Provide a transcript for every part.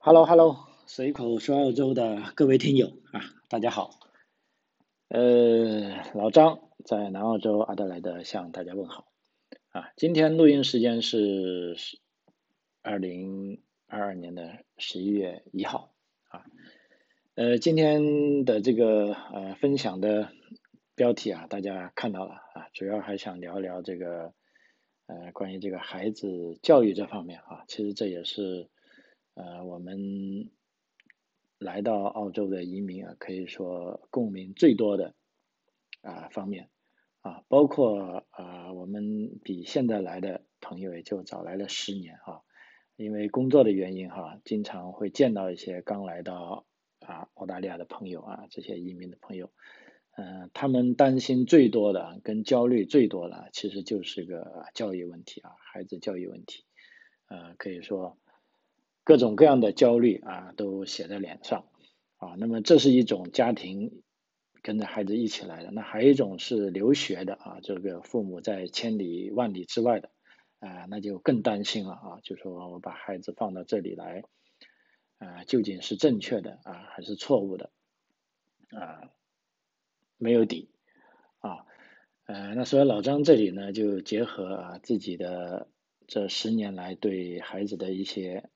Hello Hello，随口说澳洲的各位听友啊，大家好。呃，老张在南澳洲阿德莱德向大家问好啊。今天录音时间是二零二二年的十一月一号啊。呃，今天的这个呃分享的标题啊，大家看到了啊，主要还想聊聊这个呃关于这个孩子教育这方面啊，其实这也是。呃，我们来到澳洲的移民啊，可以说共鸣最多的啊方面啊，包括啊我们比现在来的朋友也就早来了十年哈，因为工作的原因哈，经常会见到一些刚来到啊澳大利亚的朋友啊，这些移民的朋友，嗯，他们担心最多的跟焦虑最多的，其实就是个教育问题啊，孩子教育问题，呃，可以说。各种各样的焦虑啊，都写在脸上啊。那么这是一种家庭跟着孩子一起来的，那还有一种是留学的啊，这个父母在千里万里之外的啊，那就更担心了啊。就说我把孩子放到这里来啊，究竟是正确的啊，还是错误的啊？没有底啊。呃，那所以老张这里呢，就结合啊自己的这十年来对孩子的一些。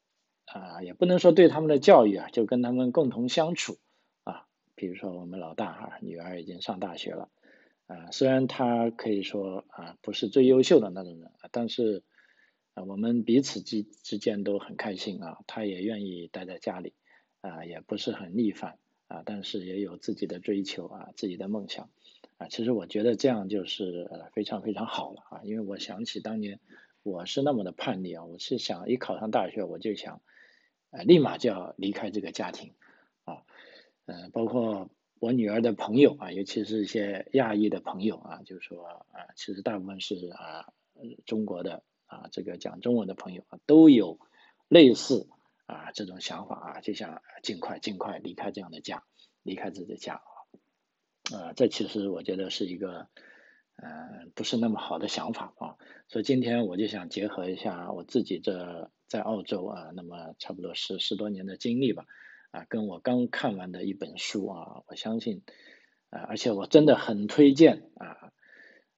啊，也不能说对他们的教育啊，就跟他们共同相处啊。比如说我们老大哈，女儿已经上大学了，啊，虽然她可以说啊不是最优秀的那种人，但是啊我们彼此之之间都很开心啊。她也愿意待在家里啊，也不是很逆反啊，但是也有自己的追求啊，自己的梦想啊。其实我觉得这样就是非常非常好了啊，因为我想起当年我是那么的叛逆啊，我是想一考上大学我就想。呃，立马就要离开这个家庭，啊，嗯，包括我女儿的朋友啊，尤其是一些亚裔的朋友啊，就是说啊，其实大部分是啊，中国的啊，这个讲中文的朋友啊，都有类似啊这种想法啊，就想尽快尽快离开这样的家，离开自己的家啊，啊，这其实我觉得是一个嗯不是那么好的想法啊，所以今天我就想结合一下我自己这。在澳洲啊，那么差不多十十多年的经历吧，啊，跟我刚看完的一本书啊，我相信啊，而且我真的很推荐啊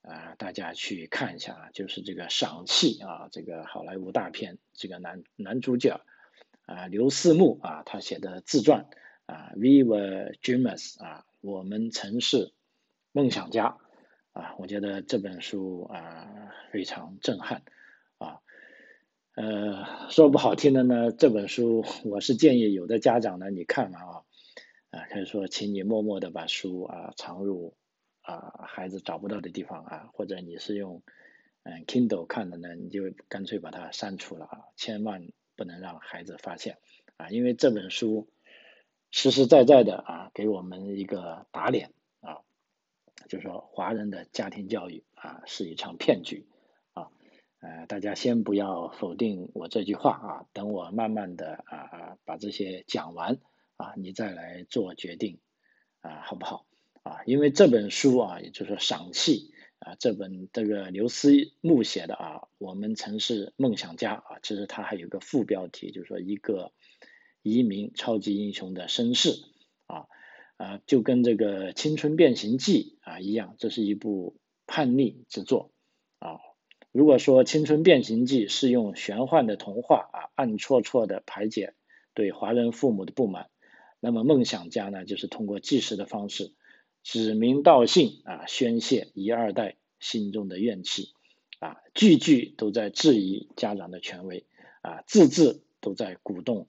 啊大家去看一下啊，就是这个赏气啊，这个好莱坞大片这个男男主角啊刘思慕啊他写的自传啊 We Were Dreamers 啊，我们曾是梦想家啊，我觉得这本书啊非常震撼啊。呃，说不好听的呢，这本书我是建议有的家长呢，你看完啊，啊，可以说请你默默的把书啊藏入啊孩子找不到的地方啊，或者你是用嗯 Kindle 看的呢，你就干脆把它删除了啊，千万不能让孩子发现啊，因为这本书实实在在的啊给我们一个打脸啊，就说华人的家庭教育啊是一场骗局啊。呃，大家先不要否定我这句话啊，等我慢慢的啊把这些讲完啊，你再来做决定啊，好不好？啊，因为这本书啊，也就是赏气啊，这本这个刘思慕写的啊，我们曾是梦想家啊，其实它还有个副标题，就是说一个移民超级英雄的身世啊，就跟这个青春变形记啊一样，这是一部叛逆之作啊。如果说《青春变形记》是用玄幻的童话啊，暗戳戳的排解对华人父母的不满，那么《梦想家》呢，就是通过纪实的方式，指名道姓啊，宣泄一二代心中的怨气啊，句句都在质疑家长的权威啊，字字都在鼓动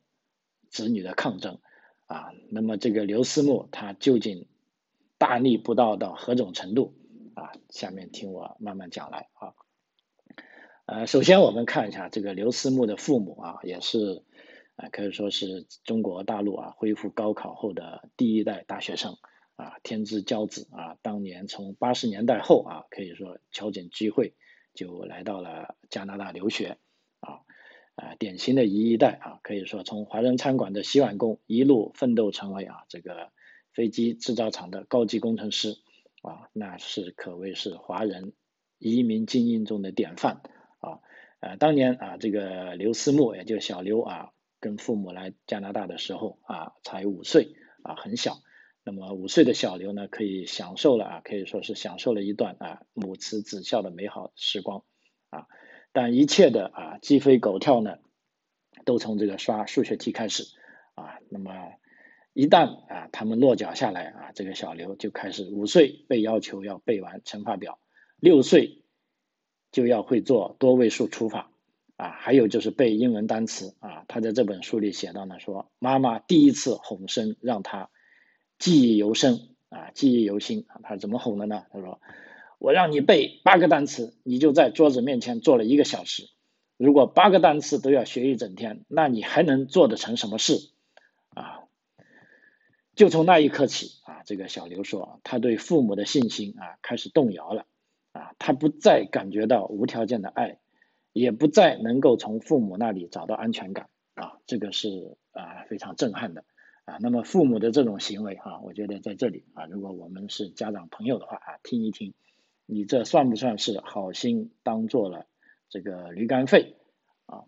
子女的抗争啊。那么这个刘思慕他究竟大逆不道到何种程度啊？下面听我慢慢讲来啊。呃，首先我们看一下这个刘思慕的父母啊，也是啊，可以说是中国大陆啊恢复高考后的第一代大学生啊，天之骄子啊，当年从八十年代后啊，可以说敲准机会就来到了加拿大留学啊啊，典型的一一代啊，可以说从华人餐馆的洗碗工一路奋斗成为啊这个飞机制造厂的高级工程师啊，那是可谓是华人移民精英中的典范。啊，呃，当年啊，这个刘思慕，也就小刘啊，跟父母来加拿大的时候啊，才五岁啊，很小。那么五岁的小刘呢，可以享受了啊，可以说是享受了一段啊母慈子孝的美好时光啊。但一切的啊鸡飞狗跳呢，都从这个刷数学题开始啊。那么一旦啊他们落脚下来啊，这个小刘就开始五岁被要求要背完乘法表，六岁就要会做多位数除法。啊，还有就是背英文单词啊，他在这本书里写到呢，说妈妈第一次哄声让他记忆犹深啊，记忆犹新啊。他怎么哄的呢？他说：“我让你背八个单词，你就在桌子面前坐了一个小时。如果八个单词都要学一整天，那你还能做得成什么事？”啊，就从那一刻起啊，这个小刘说，他对父母的信心啊开始动摇了啊，他不再感觉到无条件的爱。也不再能够从父母那里找到安全感啊，这个是啊非常震撼的啊。那么父母的这种行为啊，我觉得在这里啊，如果我们是家长朋友的话啊，听一听，你这算不算是好心当做了这个驴肝肺啊？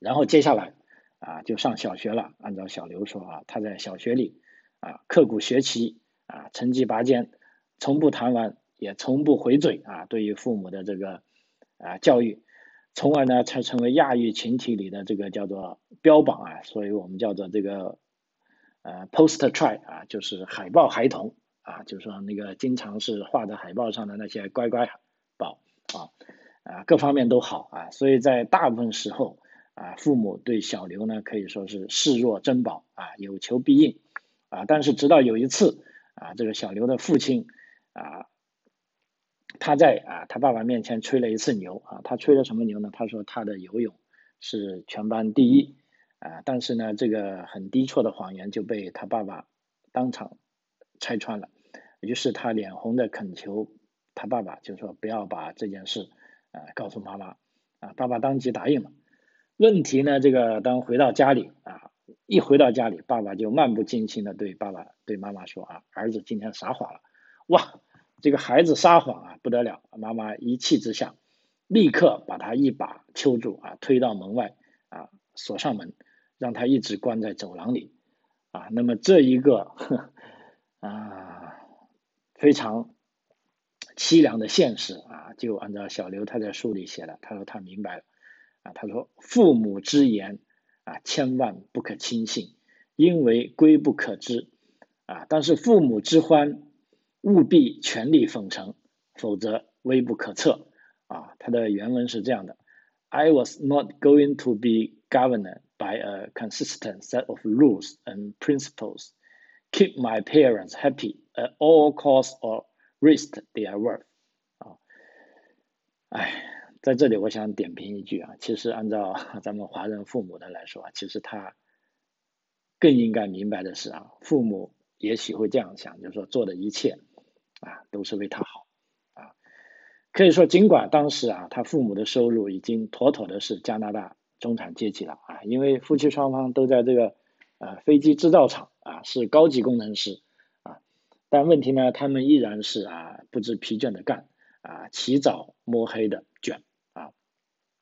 然后接下来啊就上小学了，按照小刘说啊，他在小学里啊刻苦学习啊，成绩拔尖，从不谈玩，也从不回嘴啊，对于父母的这个啊教育。从而呢，才成为亚裔群体里的这个叫做标榜啊，所以我们叫做这个呃 poster child 啊，就是海报孩童啊，就是说那个经常是画在海报上的那些乖乖宝啊啊，各方面都好啊，所以在大部分时候啊，父母对小刘呢可以说是视若珍宝啊，有求必应啊，但是直到有一次啊，这个小刘的父亲啊。他在啊，他爸爸面前吹了一次牛啊，他吹了什么牛呢？他说他的游泳是全班第一啊，但是呢，这个很低错的谎言就被他爸爸当场拆穿了，于是他脸红的恳求他爸爸，就说不要把这件事啊告诉妈妈啊，爸爸当即答应了。问题呢，这个当回到家里啊，一回到家里，爸爸就漫不经心的对爸爸对妈妈说啊，儿子今天撒谎了，哇！这个孩子撒谎啊，不得了！妈妈一气之下，立刻把他一把揪住啊，推到门外啊，锁上门，让他一直关在走廊里啊。那么这一个啊非常凄凉的现实啊，就按照小刘他在书里写的，他说他明白了啊，他说父母之言啊，千万不可轻信，因为归不可知啊。但是父母之欢。务必全力奉承，否则微不可测。啊，他的原文是这样的：I was not going to be governed by a consistent set of rules and principles. Keep my parents happy at all costs or risk their worth. 啊，哎，在这里我想点评一句啊，其实按照咱们华人父母的来说啊，其实他更应该明白的是啊，父母也许会这样想，就是说做的一切。啊，都是为他好，啊，可以说，尽管当时啊，他父母的收入已经妥妥的是加拿大中产阶级了啊，因为夫妻双方都在这个啊飞机制造厂啊是高级工程师啊，但问题呢，他们依然是啊不知疲倦的干啊，起早摸黑的卷啊，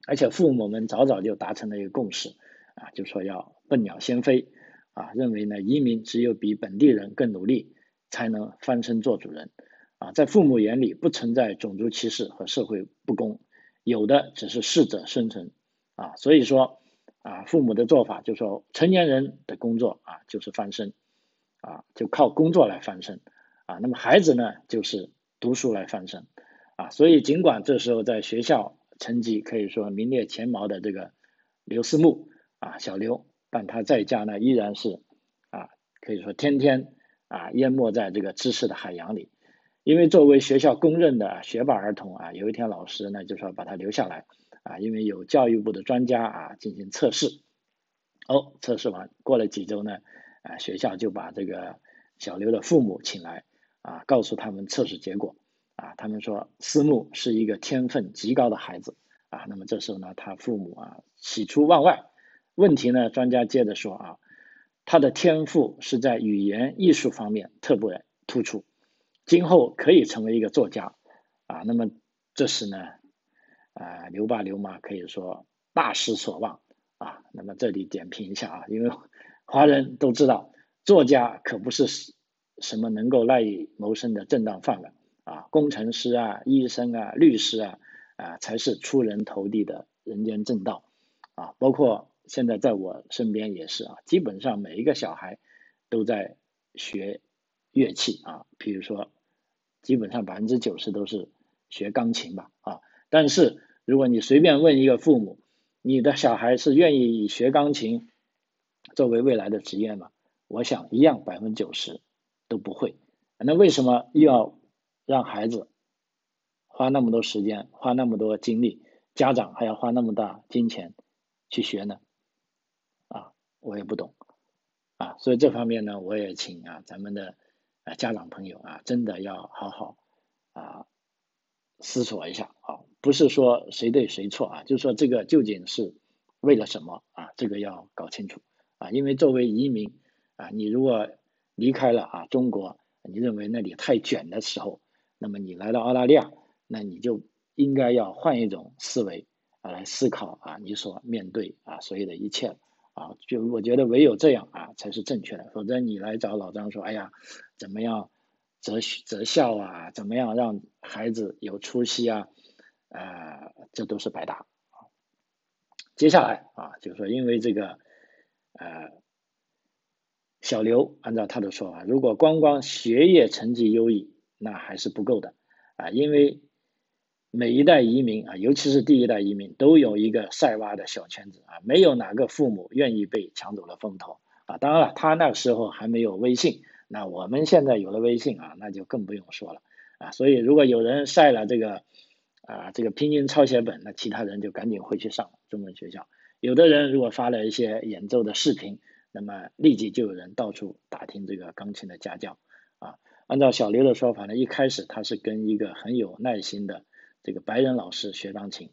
而且父母们早早就达成了一个共识啊，就说要笨鸟先飞啊，认为呢移民只有比本地人更努力才能翻身做主人。啊，在父母眼里不存在种族歧视和社会不公，有的只是适者生存。啊，所以说啊，父母的做法就说成年人的工作啊就是翻身，啊就靠工作来翻身。啊，那么孩子呢就是读书来翻身。啊，所以尽管这时候在学校成绩可以说名列前茅的这个刘思慕啊小刘，但他在家呢依然是啊可以说天天啊淹没在这个知识的海洋里。因为作为学校公认的学霸儿童啊，有一天老师呢就说把他留下来啊，因为有教育部的专家啊进行测试。哦，测试完过了几周呢，啊学校就把这个小刘的父母请来啊，告诉他们测试结果啊，他们说思慕是一个天分极高的孩子啊。那么这时候呢，他父母啊喜出望外。问题呢，专家接着说啊，他的天赋是在语言艺术方面特别突出。今后可以成为一个作家，啊，那么这时呢，啊，刘爸刘妈可以说大失所望，啊。那么这里点评一下啊，因为 华人都知道，作家可不是什么能够赖以谋生的正当饭碗啊，工程师啊、医生啊、律师啊啊才是出人头地的人间正道啊。包括现在在我身边也是啊，基本上每一个小孩都在学乐器啊，比如说。基本上百分之九十都是学钢琴吧，啊，但是如果你随便问一个父母，你的小孩是愿意以学钢琴作为未来的职业吗？我想一样，百分之九十都不会。那为什么又要让孩子花那么多时间、花那么多精力，家长还要花那么大金钱去学呢？啊，我也不懂。啊，所以这方面呢，我也请啊咱们的。啊，家长朋友啊，真的要好好啊思索一下啊，不是说谁对谁错啊，就是说这个究竟是为了什么啊？这个要搞清楚啊，因为作为移民啊，你如果离开了啊中国，你认为那里太卷的时候，那么你来到澳大利亚，那你就应该要换一种思维啊来思考啊你所面对啊所有的一切。啊，就我觉得唯有这样啊才是正确的，否则你来找老张说，哎呀，怎么样择学择校啊，怎么样让孩子有出息啊，呃，这都是白搭。接下来啊，就是说，因为这个呃，小刘按照他的说法，如果光光学业成绩优异，那还是不够的啊，因为。每一代移民啊，尤其是第一代移民，都有一个晒娃的小圈子啊，没有哪个父母愿意被抢走了风头啊。当然了，他那个时候还没有微信，那我们现在有了微信啊，那就更不用说了啊。所以，如果有人晒了这个啊这个拼音抄写本，那其他人就赶紧回去上中文学校。有的人如果发了一些演奏的视频，那么立即就有人到处打听这个钢琴的家教啊。按照小刘的说法呢，一开始他是跟一个很有耐心的。这个白人老师学钢琴，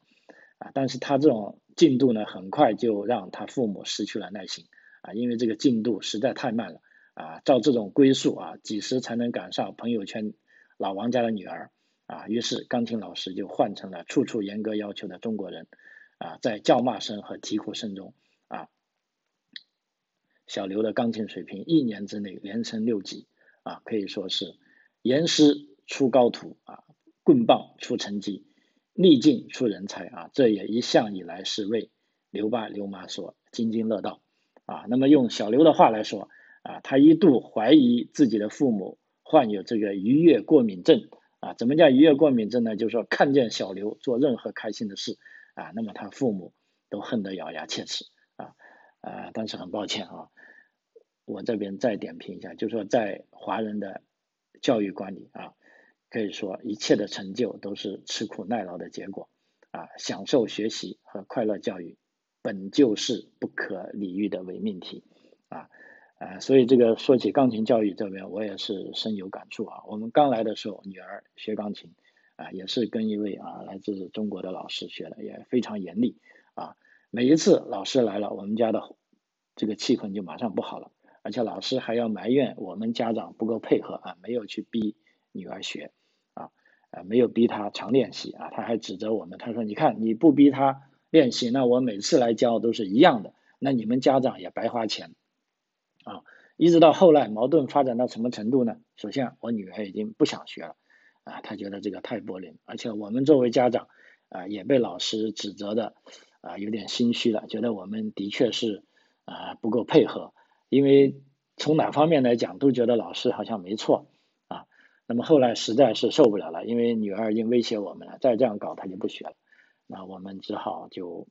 啊，但是他这种进度呢，很快就让他父母失去了耐心，啊，因为这个进度实在太慢了，啊，照这种归宿啊，几时才能赶上朋友圈老王家的女儿，啊，于是钢琴老师就换成了处处严格要求的中国人，啊，在叫骂声和啼哭声中，啊，小刘的钢琴水平一年之内连升六级，啊，可以说是严师出高徒，啊。棍棒出成绩，逆境出人才啊！这也一向以来是为刘爸刘妈所津津乐道啊。那么用小刘的话来说啊，他一度怀疑自己的父母患有这个愉悦过敏症啊。怎么叫愉悦过敏症呢？就是说看见小刘做任何开心的事啊，那么他父母都恨得咬牙切齿啊啊！但是很抱歉啊，我这边再点评一下，就是说在华人的教育观里啊。可以说，一切的成就都是吃苦耐劳的结果，啊，享受学习和快乐教育，本就是不可理喻的伪命题，啊，啊，所以这个说起钢琴教育这边，我也是深有感触啊。我们刚来的时候，女儿学钢琴，啊，也是跟一位啊来自中国的老师学的，也非常严厉，啊，每一次老师来了，我们家的这个气氛就马上不好了，而且老师还要埋怨我们家长不够配合啊，没有去逼女儿学。啊，没有逼她常练习啊，他还指责我们，他说：“你看你不逼她练习，那我每次来教都是一样的，那你们家长也白花钱。”啊，一直到后来矛盾发展到什么程度呢？首先，我女儿已经不想学了，啊，她觉得这个太玻璃，而且我们作为家长啊，也被老师指责的啊，有点心虚了，觉得我们的确是啊不够配合，因为从哪方面来讲，都觉得老师好像没错。啊那么后来实在是受不了了，因为女儿已经威胁我们了，再这样搞她就不学了。那我们只好就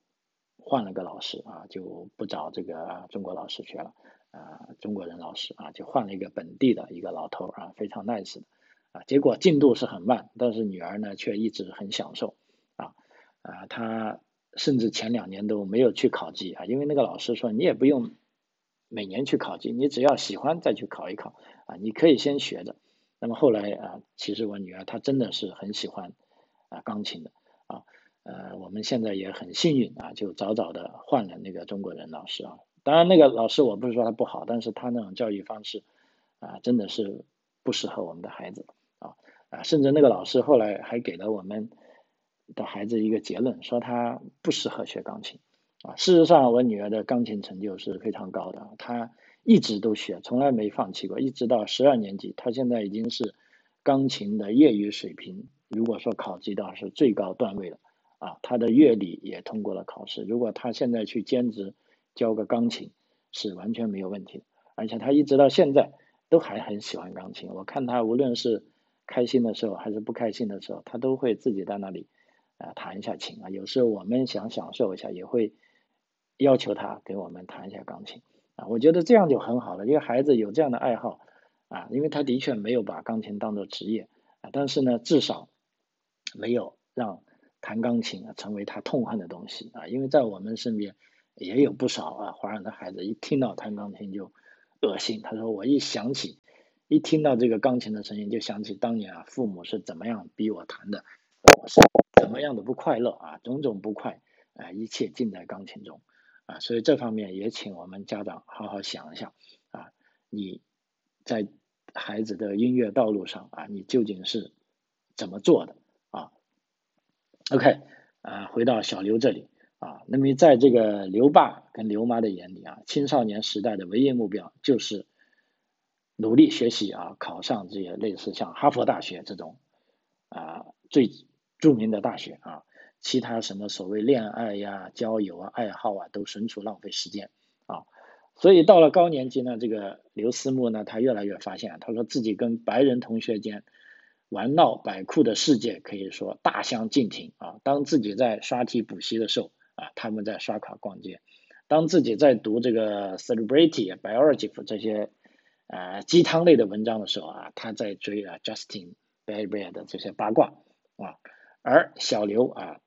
换了个老师啊，就不找这个中国老师学了啊，中国人老师啊，就换了一个本地的一个老头啊，非常 nice 的啊。结果进度是很慢，但是女儿呢却一直很享受啊啊，她甚至前两年都没有去考级啊，因为那个老师说你也不用每年去考级，你只要喜欢再去考一考啊，你可以先学着。那么后来啊，其实我女儿她真的是很喜欢啊钢琴的啊，呃，我们现在也很幸运啊，就早早的换了那个中国人老师啊。当然那个老师我不是说他不好，但是他那种教育方式啊，真的是不适合我们的孩子啊啊，甚至那个老师后来还给了我们的孩子一个结论，说他不适合学钢琴啊，事实上，我女儿的钢琴成就是非常高的，她一直都学，从来没放弃过，一直到十二年级，她现在已经是钢琴的业余水平。如果说考级的话，是最高段位了。啊，她的乐理也通过了考试。如果她现在去兼职教个钢琴，是完全没有问题的。而且他一直到现在都还很喜欢钢琴。我看他无论是开心的时候还是不开心的时候，他都会自己在那里啊弹一下琴啊。有时候我们想享受一下，也会。要求他给我们弹一下钢琴啊，我觉得这样就很好了。因为孩子有这样的爱好啊，因为他的确没有把钢琴当做职业啊，但是呢，至少没有让弹钢琴成为他痛恨的东西啊。因为在我们身边也有不少啊华人的孩子，一听到弹钢琴就恶心。他说我一想起，一听到这个钢琴的声音，就想起当年啊父母是怎么样逼我弹的，我是怎么样的不快乐啊，种种不快啊，一切尽在钢琴中。啊，所以这方面也请我们家长好好想一想啊，你在孩子的音乐道路上啊，你究竟是怎么做的啊？OK，啊，回到小刘这里啊，那么在这个刘爸跟刘妈的眼里啊，青少年时代的唯一目标就是努力学习啊，考上这些类似像哈佛大学这种啊最著名的大学啊。其他什么所谓恋爱呀、交友啊、爱好啊，都纯属浪费时间啊！所以到了高年级呢，这个刘思慕呢，他越来越发现，他说自己跟白人同学间玩闹摆酷的世界可以说大相径庭啊！当自己在刷题补习的时候啊，他们在刷卡逛街；当自己在读这个 celebrity biography 这些呃鸡汤类的文章的时候啊，他在追啊 Justin Bieber 的这些八卦啊，而小刘啊。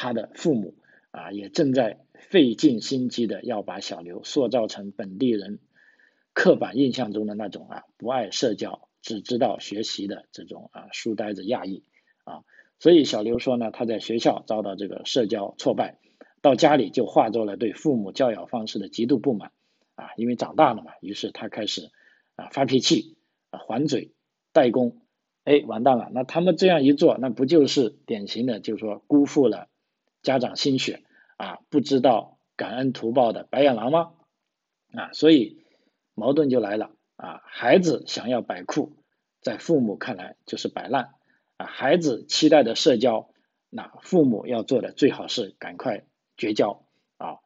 他的父母啊，也正在费尽心机的要把小刘塑造成本地人刻板印象中的那种啊，不爱社交、只知道学习的这种啊书呆子亚裔啊。所以小刘说呢，他在学校遭到这个社交挫败，到家里就化作了对父母教养方式的极度不满啊。因为长大了嘛，于是他开始啊发脾气啊还嘴代工，哎完蛋了，那他们这样一做，那不就是典型的，就是说辜负了。家长心血啊，不知道感恩图报的白眼狼吗？啊，所以矛盾就来了啊。孩子想要摆酷，在父母看来就是摆烂啊。孩子期待的社交，那父母要做的最好是赶快绝交啊。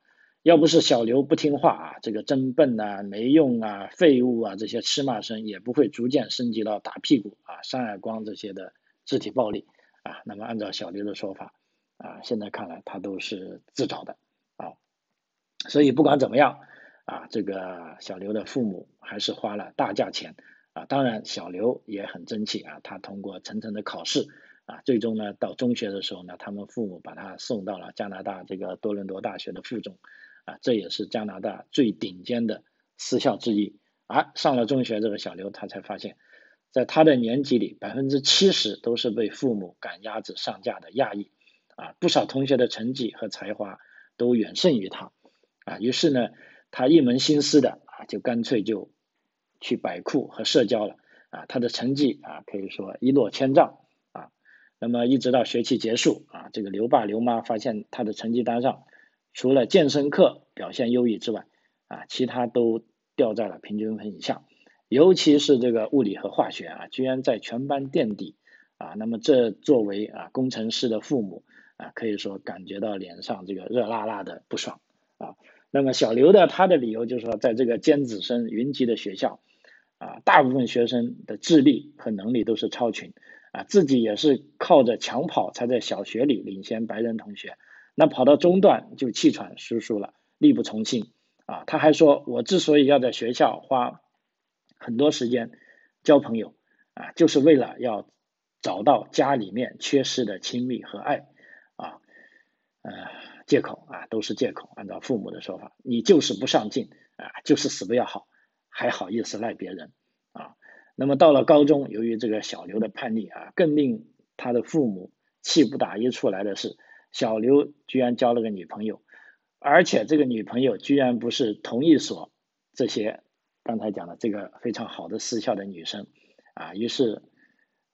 要不是小刘不听话啊，这个真笨啊、没用啊、废物啊这些斥骂声，也不会逐渐升级到打屁股啊、扇耳光这些的肢体暴力啊。那么按照小刘的说法。啊，现在看来他都是自找的啊，所以不管怎么样啊，这个小刘的父母还是花了大价钱啊。当然，小刘也很争气啊，他通过层层的考试啊，最终呢到中学的时候呢，他们父母把他送到了加拿大这个多伦多大学的附中啊，这也是加拿大最顶尖的私校之一。而上了中学，这个小刘他才发现，在他的年级里，百分之七十都是被父母赶鸭子上架的亚裔。啊，不少同学的成绩和才华都远胜于他，啊，于是呢，他一门心思的啊，就干脆就去摆酷和社交了，啊，他的成绩啊，可以说一落千丈，啊，那么一直到学期结束，啊，这个刘爸刘妈发现他的成绩单上，除了健身课表现优异之外，啊，其他都掉在了平均分以下，尤其是这个物理和化学啊，居然在全班垫底，啊，那么这作为啊工程师的父母。啊，可以说感觉到脸上这个热辣辣的不爽啊。那么小刘的他的理由就是说，在这个尖子生云集的学校啊，大部分学生的智力和能力都是超群啊，自己也是靠着抢跑才在小学里领先白人同学，那跑到中段就气喘吁吁了，力不从心啊。他还说，我之所以要在学校花很多时间交朋友啊，就是为了要找到家里面缺失的亲密和爱。啊，呃，借口啊，都是借口。按照父母的说法，你就是不上进啊，就是死不要好，还好意思赖别人啊？那么到了高中，由于这个小刘的叛逆啊，更令他的父母气不打一处来的是，小刘居然交了个女朋友，而且这个女朋友居然不是同一所这些刚才讲的这个非常好的私校的女生啊。于是，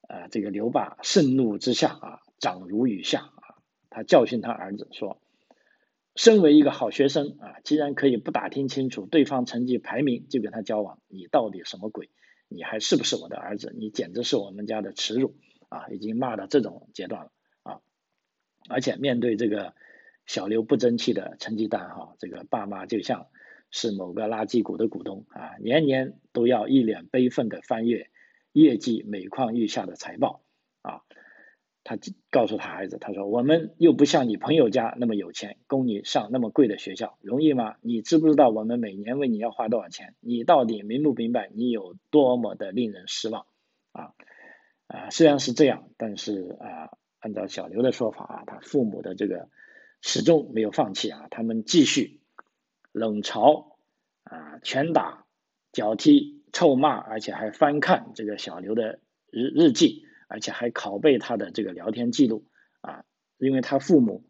呃，这个刘爸盛怒之下啊，掌如雨下啊。他教训他儿子说：“身为一个好学生啊，既然可以不打听清楚对方成绩排名就跟他交往，你到底什么鬼？你还是不是我的儿子？你简直是我们家的耻辱啊！已经骂到这种阶段了啊！而且面对这个小刘不争气的成绩单哈，这个爸妈就像是某个垃圾股的股东啊，年年都要一脸悲愤的翻阅业绩每况愈下的财报啊。他告诉他孩子，他说：“我们又不像你朋友家那么有钱，供你上那么贵的学校，容易吗？你知不知道我们每年为你要花多少钱？你到底明不明白你有多么的令人失望？啊啊，虽然是这样，但是啊，按照小刘的说法啊，他父母的这个始终没有放弃啊，他们继续冷嘲啊、拳打脚踢、臭骂，而且还翻看这个小刘的日日记。”而且还拷贝他的这个聊天记录啊，因为他父母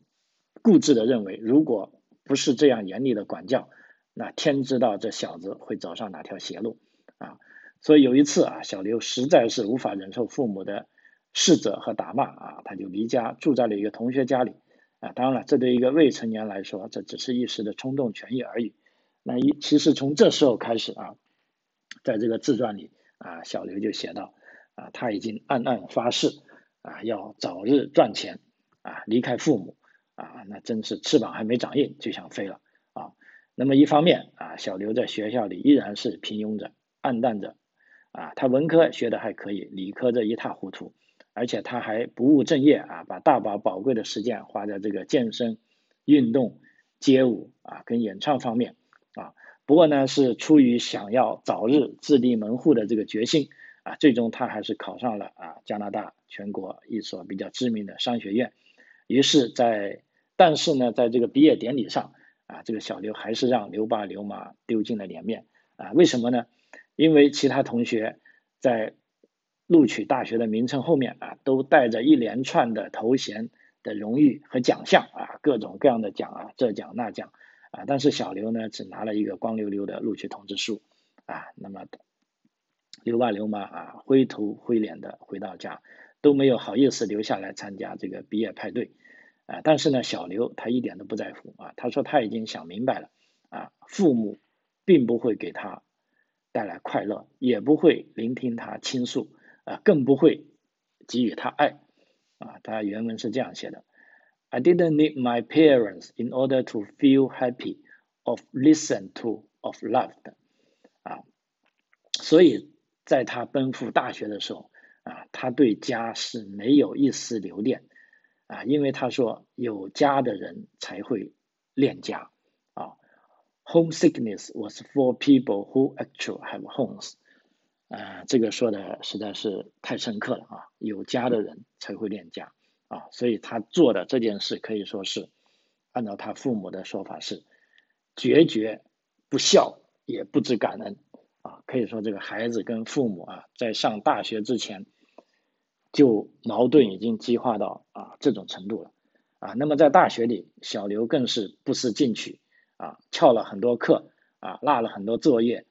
固执的认为，如果不是这样严厉的管教，那天知道这小子会走上哪条邪路啊！所以有一次啊，小刘实在是无法忍受父母的斥责和打骂啊，他就离家住在了一个同学家里啊。当然了，这对一个未成年来说，这只是一时的冲动权益而已。那一其实从这时候开始啊，在这个自传里啊，小刘就写到。啊，他已经暗暗发誓啊，要早日赚钱啊，离开父母啊，那真是翅膀还没长硬就想飞了啊。那么一方面啊，小刘在学校里依然是平庸着、暗淡着啊，他文科学的还可以，理科这一塌糊涂，而且他还不务正业啊，把大把宝贵的时间花在这个健身、运动、街舞啊跟演唱方面啊。不过呢，是出于想要早日自立门户的这个决心。啊，最终他还是考上了啊加拿大全国一所比较知名的商学院。于是，在但是呢，在这个毕业典礼上啊，这个小刘还是让刘爸刘妈丢尽了脸面啊。为什么呢？因为其他同学在录取大学的名称后面啊，都带着一连串的头衔的荣誉和奖项啊，各种各样的奖啊，这奖那奖啊。但是小刘呢，只拿了一个光溜溜的录取通知书啊。那么。刘爸刘妈啊，灰头灰脸的回到家，都没有好意思留下来参加这个毕业派对，啊，但是呢，小刘他一点都不在乎啊，他说他已经想明白了啊，父母并不会给他带来快乐，也不会聆听他倾诉啊，更不会给予他爱啊，他原文是这样写的：I didn't need my parents in order to feel happy, of listen to, of loved，啊，所以。在他奔赴大学的时候，啊，他对家是没有一丝留恋，啊，因为他说有家的人才会恋家，啊，homesickness was for people who actually have homes，啊，这个说的实在是太深刻了啊，有家的人才会恋家，啊，所以他做的这件事可以说是按照他父母的说法是决绝不孝也不知感恩。可以说这个孩子跟父母啊，在上大学之前，就矛盾已经激化到啊这种程度了啊。那么在大学里，小刘更是不思进取啊，翘了很多课啊，落了很多作业。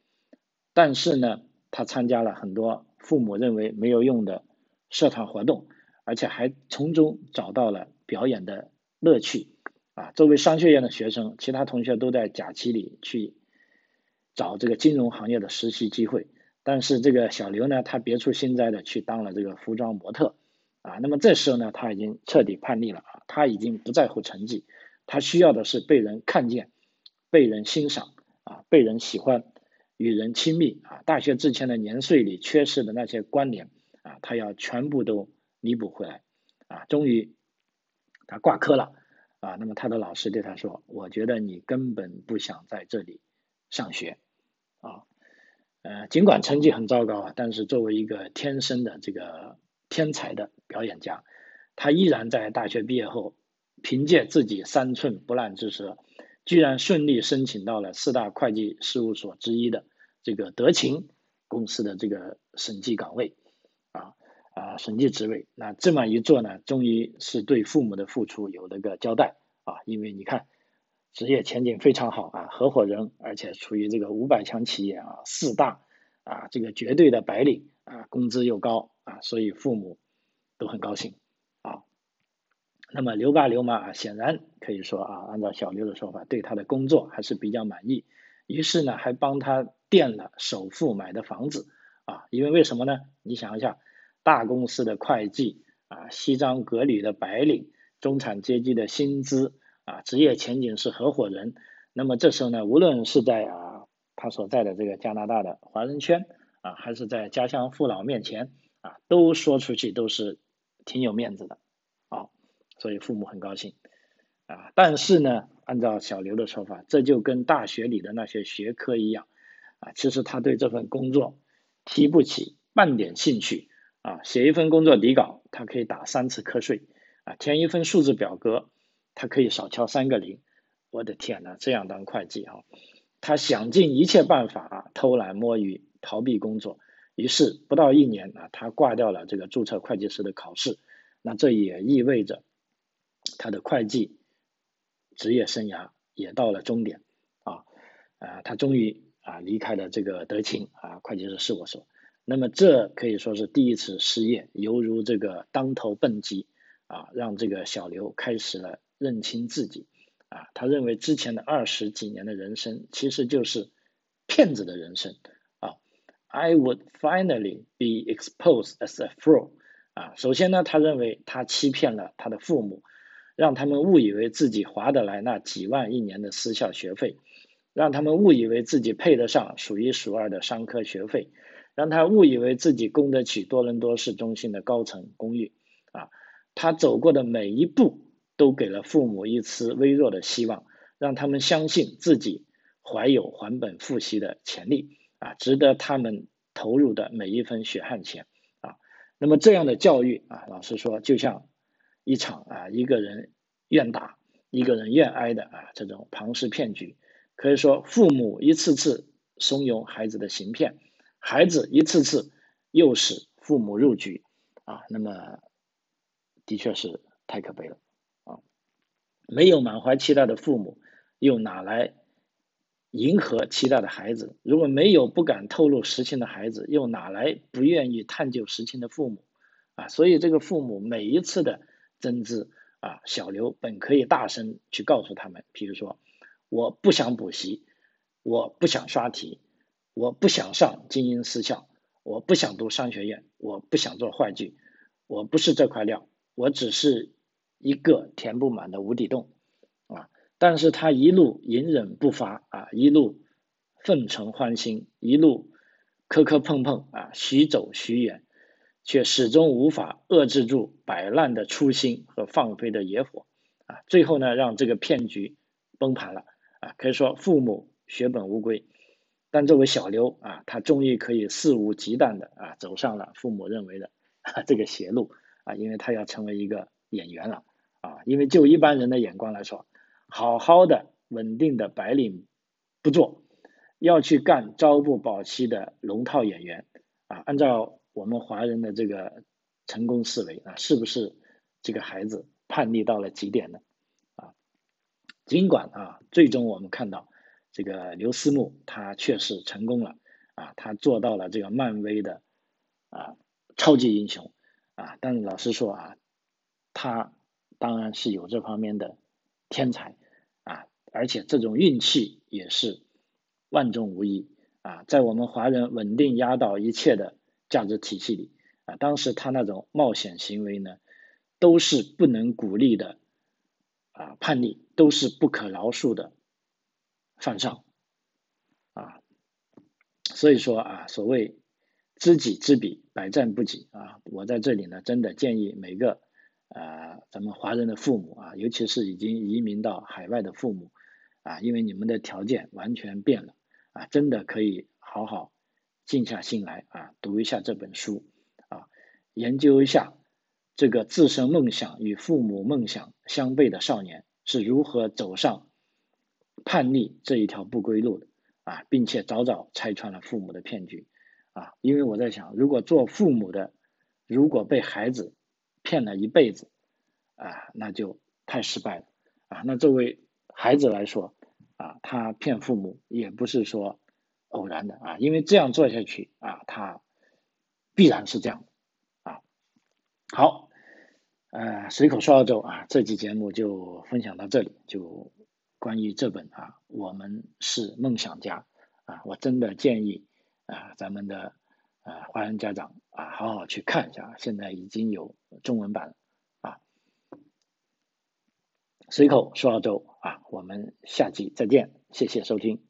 但是呢，他参加了很多父母认为没有用的社团活动，而且还从中找到了表演的乐趣啊。作为商学院的学生，其他同学都在假期里去。找这个金融行业的实习机会，但是这个小刘呢，他别出心裁的去当了这个服装模特，啊，那么这时候呢，他已经彻底叛逆了啊，他已经不在乎成绩，他需要的是被人看见、被人欣赏啊、被人喜欢、与人亲密啊。大学之前的年岁里缺失的那些关联啊，他要全部都弥补回来啊。终于，他挂科了啊，那么他的老师对他说：“我觉得你根本不想在这里上学。”呃，尽管成绩很糟糕，但是作为一个天生的这个天才的表演家，他依然在大学毕业后，凭借自己三寸不烂之舌，居然顺利申请到了四大会计事务所之一的这个德勤公司的这个审计岗位，啊啊，审计职位。那这么一做呢，终于是对父母的付出有了个交代啊，因为你看。职业前景非常好啊，合伙人，而且处于这个五百强企业啊，四大啊，这个绝对的白领啊，工资又高啊，所以父母都很高兴啊。那么刘爸刘妈啊，显然可以说啊，按照小刘的说法，对他的工作还是比较满意，于是呢，还帮他垫了首付买的房子啊，因为为什么呢？你想一下，大公司的会计啊，西装革履的白领，中产阶级的薪资啊，职业前景是合伙人，那么这时候呢，无论是在啊他所在的这个加拿大的华人圈啊，还是在家乡父老面前啊，都说出去都是挺有面子的啊。所以父母很高兴，啊，但是呢，按照小刘的说法，这就跟大学里的那些学科一样，啊，其实他对这份工作提不起半点兴趣，啊，写一份工作底稿，他可以打三次瞌睡，啊，填一份数字表格，他可以少敲三个零，我的天呐，这样当会计啊，他想尽一切办法啊，偷懒摸鱼，逃避工作，于是不到一年啊，他挂掉了这个注册会计师的考试，那这也意味着。他的会计职业生涯也到了终点啊，啊，他终于啊离开了这个德勤啊会计师事务所。那么这可以说是第一次失业，犹如这个当头蹦极啊，让这个小刘开始了认清自己啊。他认为之前的二十几年的人生其实就是骗子的人生啊。I would finally be exposed as a fraud 啊。首先呢，他认为他欺骗了他的父母。让他们误以为自己划得来那几万一年的私校学费，让他们误以为自己配得上数一数二的商科学费，让他误以为自己供得起多伦多市中心的高层公寓，啊，他走过的每一步都给了父母一丝微弱的希望，让他们相信自己怀有还本付息的潜力，啊，值得他们投入的每一分血汗钱，啊，那么这样的教育啊，老实说，就像。一场啊，一个人愿打，一个人愿挨的啊，这种庞氏骗局，可以说父母一次次怂恿孩子的行骗，孩子一次次诱使父母入局啊，那么的确是太可悲了！没有满怀期待的父母，又哪来迎合期待的孩子？如果没有不敢透露实情的孩子，又哪来不愿意探究实情的父母？啊，所以这个父母每一次的。争执啊，小刘本可以大声去告诉他们，比如说，我不想补习，我不想刷题，我不想上精英私校，我不想读商学院，我不想做会计，我不是这块料，我只是一个填不满的无底洞啊！但是他一路隐忍不发啊，一路奉承欢心，一路磕磕碰碰啊，徐走徐远。却始终无法遏制住摆烂的初心和放飞的野火，啊，最后呢，让这个骗局崩盘了，啊，可以说父母血本无归，但这位小刘啊，他终于可以肆无忌惮的啊，走上了父母认为的 这个邪路，啊，因为他要成为一个演员了，啊，因为就一般人的眼光来说，好好的稳定的白领不做，要去干朝不保夕的龙套演员，啊，按照。我们华人的这个成功思维啊，是不是这个孩子叛逆到了极点呢？啊，尽管啊，最终我们看到这个刘思慕他确实成功了啊，他做到了这个漫威的啊超级英雄啊，但老实说啊，他当然是有这方面的天才啊，而且这种运气也是万中无一啊，在我们华人稳定压倒一切的。价值体系里啊，当时他那种冒险行为呢，都是不能鼓励的啊，叛逆都是不可饶恕的犯上啊，所以说啊，所谓知己知彼，百战不殆啊，我在这里呢，真的建议每个啊，咱们华人的父母啊，尤其是已经移民到海外的父母啊，因为你们的条件完全变了啊，真的可以好好。静下心来啊，读一下这本书啊，研究一下这个自身梦想与父母梦想相悖的少年是如何走上叛逆这一条不归路的啊，并且早早拆穿了父母的骗局啊。因为我在想，如果做父母的，如果被孩子骗了一辈子啊，那就太失败了啊。那作为孩子来说啊，他骗父母也不是说。偶然的啊，因为这样做下去啊，他必然是这样啊。好，呃，随口说澳洲啊，这期节目就分享到这里。就关于这本啊，我们是梦想家啊，我真的建议啊，咱们的啊，欢迎家长啊，好好去看一下。现在已经有中文版了啊。随口说澳洲啊，我们下期再见，谢谢收听。